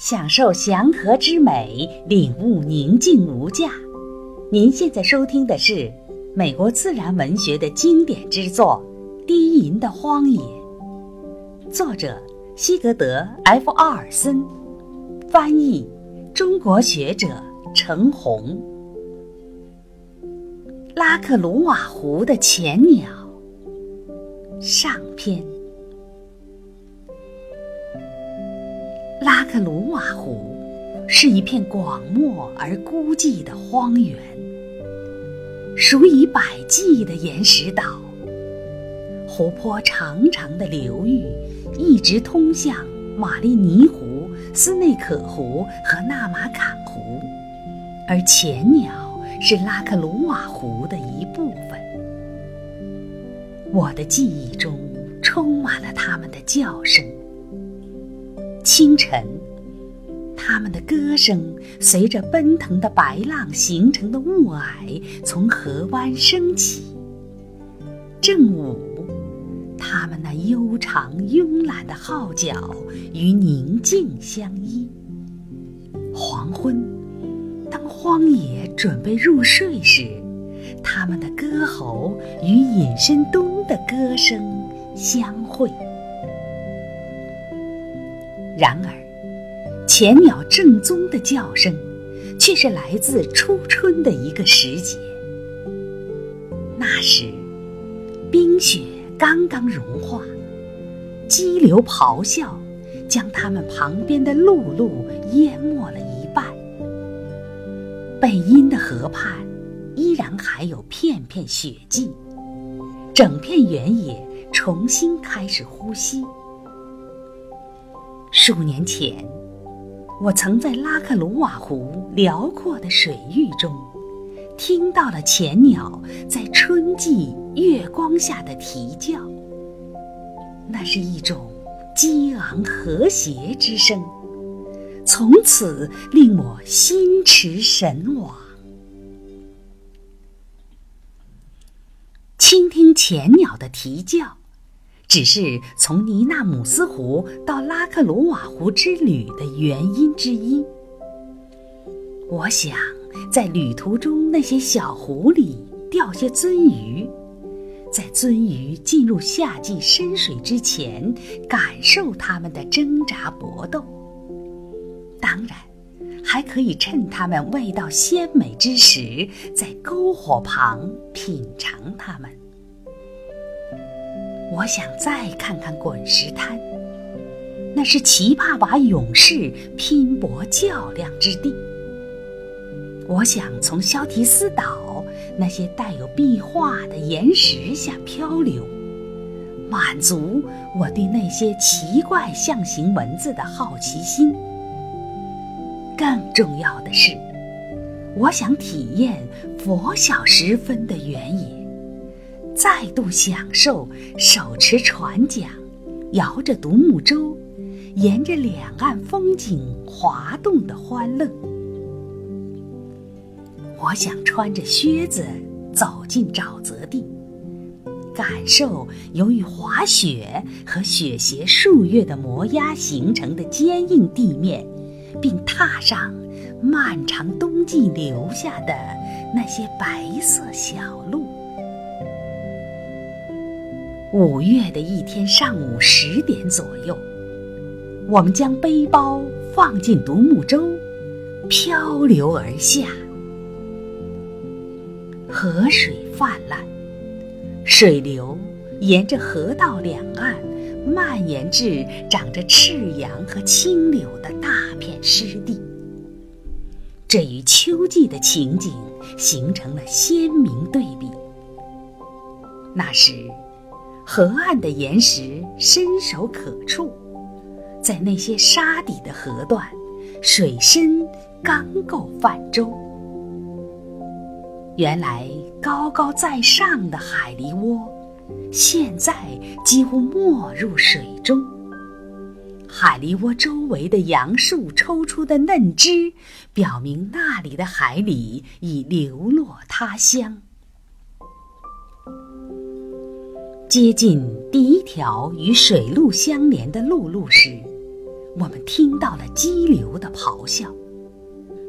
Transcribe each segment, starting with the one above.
享受祥和之美，领悟宁静无价。您现在收听的是美国自然文学的经典之作《低吟的荒野》，作者西格德 ·F· 奥尔森，翻译中国学者程红。拉克鲁瓦湖的潜鸟上篇。克鲁瓦湖是一片广漠而孤寂的荒原，数以百计的岩石岛，湖泊长长的流域一直通向玛丽尼湖、斯内可湖和纳马坎湖，而潜鸟是拉克鲁瓦湖的一部分。我的记忆中充满了它们的叫声。清晨，它们的歌声随着奔腾的白浪形成的雾霭从河湾升起。正午，它们那悠长慵懒的号角与宁静相依。黄昏，当荒野准备入睡时，他们的歌喉与隐身冬的歌声相会。然而，前鸟正宗的叫声，却是来自初春的一个时节。那时，冰雪刚刚融化，激流咆哮，将它们旁边的陆路淹没了一半。背阴的河畔，依然还有片片雪迹，整片原野重新开始呼吸。数年前，我曾在拉克鲁瓦湖辽阔的水域中，听到了浅鸟在春季月光下的啼叫。那是一种激昂和谐之声，从此令我心驰神往。倾听浅鸟的啼叫。只是从尼纳姆斯湖到拉克鲁瓦湖之旅的原因之一。我想在旅途中那些小湖里钓些鳟鱼，在鳟鱼进入夏季深水之前，感受它们的挣扎搏斗。当然，还可以趁它们味道鲜美之时，在篝火旁品尝它们。我想再看看滚石滩，那是奇帕瓦勇士拼搏较量之地。我想从肖提斯岛那些带有壁画的岩石下漂流，满足我对那些奇怪象形文字的好奇心。更重要的是，我想体验拂晓时分的原野。再度享受手持船桨，摇着独木舟，沿着两岸风景滑动的欢乐。我想穿着靴子走进沼泽地，感受由于滑雪和雪鞋数月的磨压形成的坚硬地面，并踏上漫长冬季留下的那些白色小路。五月的一天上午十点左右，我们将背包放进独木舟，漂流而下。河水泛滥，水流沿着河道两岸蔓延至长着赤杨和青柳的大片湿地。这与秋季的情景形成了鲜明对比。那时。河岸的岩石伸手可触，在那些沙底的河段，水深刚够泛舟。原来高高在上的海狸窝，现在几乎没入水中。海狸窝周围的杨树抽出的嫩枝，表明那里的海里已流落他乡。接近第一条与水路相连的陆路时，我们听到了激流的咆哮，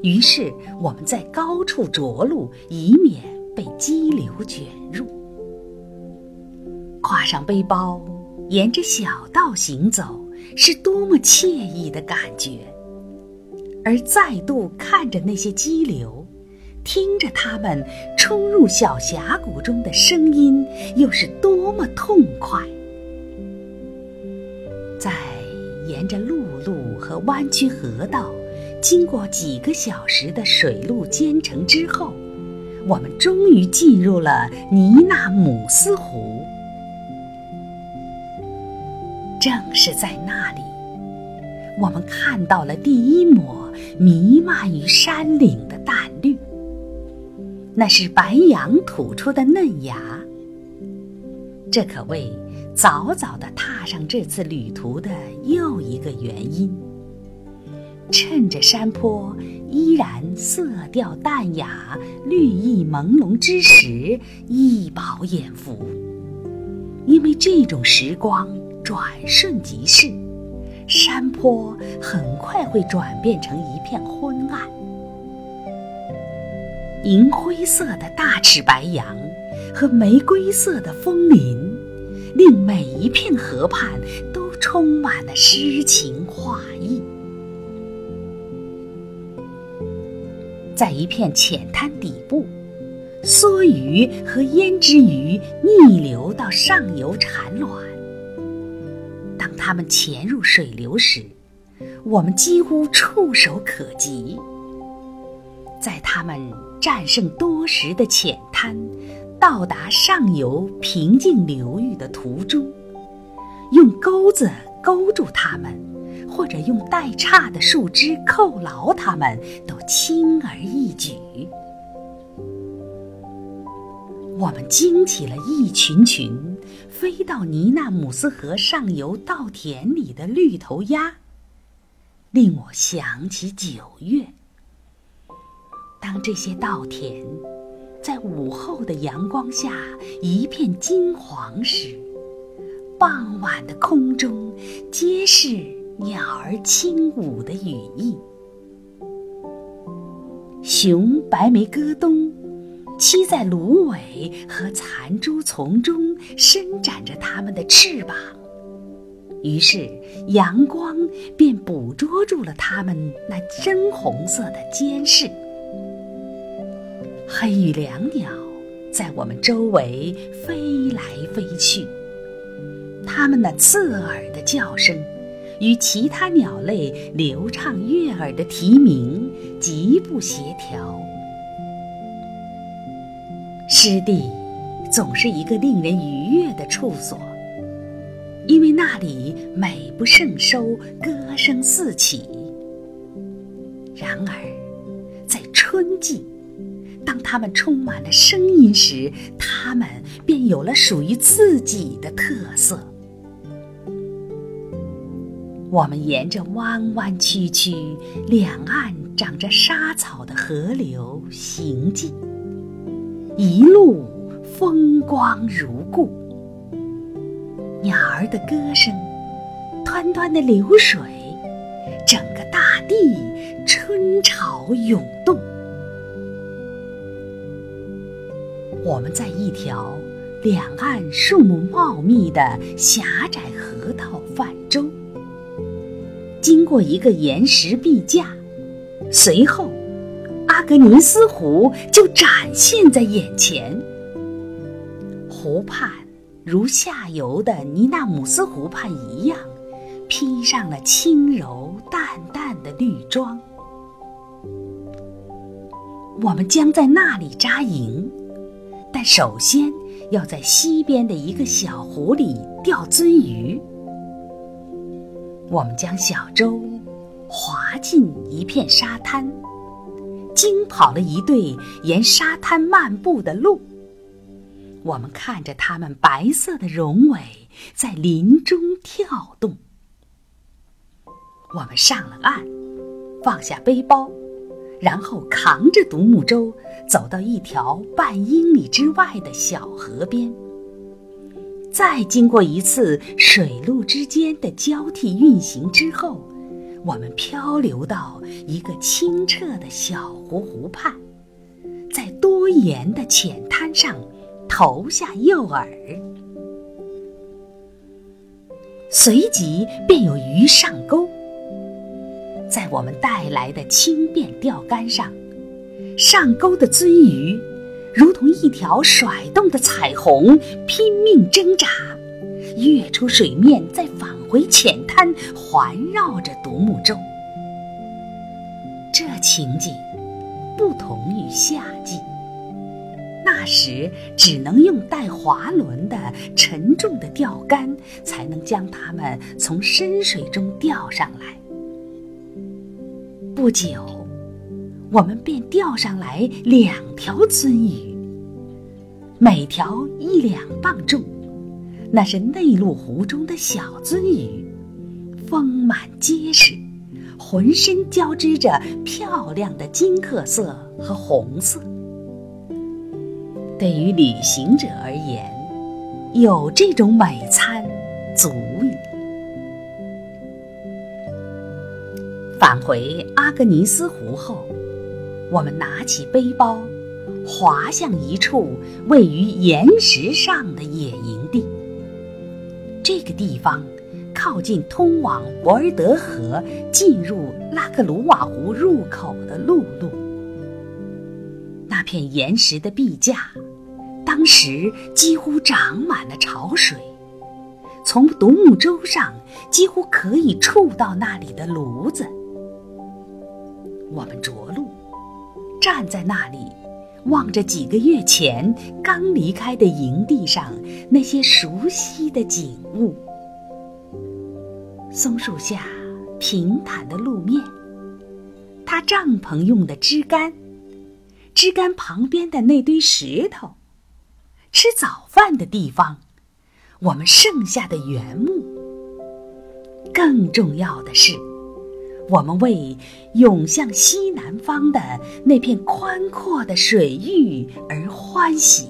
于是我们在高处着陆，以免被激流卷入。挎上背包，沿着小道行走，是多么惬意的感觉！而再度看着那些激流。听着它们冲入小峡谷中的声音，又是多么痛快！在沿着陆路和弯曲河道，经过几个小时的水路兼程之后，我们终于进入了尼纳姆斯湖。正是在那里，我们看到了第一抹弥漫于山岭的淡绿。那是白杨吐出的嫩芽，这可谓早早的踏上这次旅途的又一个原因。趁着山坡依然色调淡雅、绿意朦胧之时，一饱眼福。因为这种时光转瞬即逝，山坡很快会转变成一片昏暗。银灰色的大齿白杨和玫瑰色的枫林，令每一片河畔都充满了诗情画意。在一片浅滩底部，梭鱼和胭脂鱼逆流到上游产卵。当它们潜入水流时，我们几乎触手可及。在它们战胜多时的浅滩，到达上游平静流域的途中，用钩子勾住它们，或者用带叉的树枝扣牢它们，都轻而易举。我们惊起了一群群飞到尼纳姆斯河上游稻田里的绿头鸭，令我想起九月。当这些稻田在午后的阳光下一片金黄时，傍晚的空中皆是鸟儿轻舞的羽翼。雄白眉鸽东栖在芦苇和残株丛中，伸展着它们的翅膀，于是阳光便捕捉住了它们那深红色的尖饰。黑羽两鸟在我们周围飞来飞去，它们那刺耳的叫声与其他鸟类流畅悦耳的啼鸣极不协调。湿地总是一个令人愉悦的处所，因为那里美不胜收，歌声四起。然而，在春季。当它们充满了声音时，它们便有了属于自己的特色。我们沿着弯弯曲曲、两岸长着沙草的河流行进，一路风光如故。鸟儿的歌声，湍湍的流水，整个大地春潮涌动。我们在一条两岸树木茂密的狭窄河道泛舟，经过一个岩石壁架，随后阿格尼斯湖就展现在眼前。湖畔如下游的尼纳姆斯湖畔一样，披上了轻柔淡淡的绿装。我们将在那里扎营。但首先要在西边的一个小湖里钓鳟鱼。我们将小舟划进一片沙滩，惊跑了一对沿沙滩漫步的鹿。我们看着它们白色的绒尾在林中跳动。我们上了岸，放下背包。然后扛着独木舟走到一条半英里之外的小河边，再经过一次水陆之间的交替运行之后，我们漂流到一个清澈的小湖湖畔，在多盐的浅滩上投下诱饵，随即便有鱼上钩。在我们带来的轻便钓竿上，上钩的鳟鱼如同一条甩动的彩虹，拼命挣扎，跃出水面，再返回浅滩，环绕着独木舟。这情景不同于夏季，那时只能用带滑轮的沉重的钓竿，才能将它们从深水中钓上来。不久，我们便钓上来两条鳟鱼，每条一两磅重。那是内陆湖中的小鳟鱼，丰满结实，浑身交织着漂亮的金褐色和红色。对于旅行者而言，有这种美餐足矣。返回阿格尼斯湖后，我们拿起背包，滑向一处位于岩石上的野营地。这个地方靠近通往博尔德河、进入拉克鲁瓦湖入口的陆路。那片岩石的壁架，当时几乎长满了潮水，从独木舟上几乎可以触到那里的炉子。我们着陆，站在那里，望着几个月前刚离开的营地上那些熟悉的景物：松树下平坦的路面，搭帐篷用的枝干，枝干旁边的那堆石头，吃早饭的地方，我们剩下的原木。更重要的是。我们为涌向西南方的那片宽阔的水域而欢喜。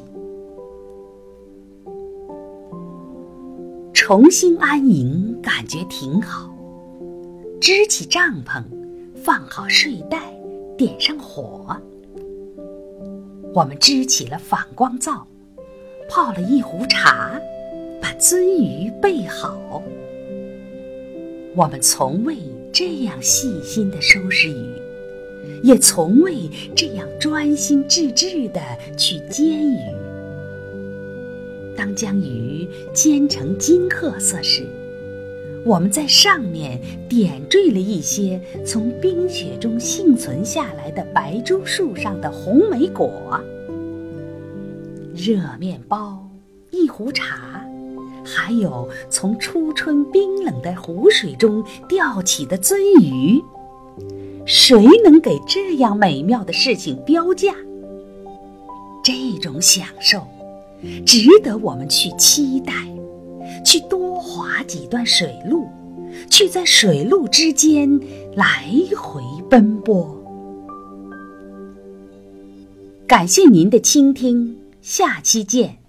重新安营，感觉挺好。支起帐篷，放好睡袋，点上火。我们支起了反光灶，泡了一壶茶，把鳟鱼备好。我们从未。这样细心的收拾鱼，也从未这样专心致志的去煎鱼。当将鱼煎成金褐色时，我们在上面点缀了一些从冰雪中幸存下来的白珠树上的红莓果。热面包，一壶茶。还有从初春冰冷的湖水中钓起的鳟鱼，谁能给这样美妙的事情标价？这种享受，值得我们去期待，去多划几段水路，去在水路之间来回奔波。感谢您的倾听，下期见。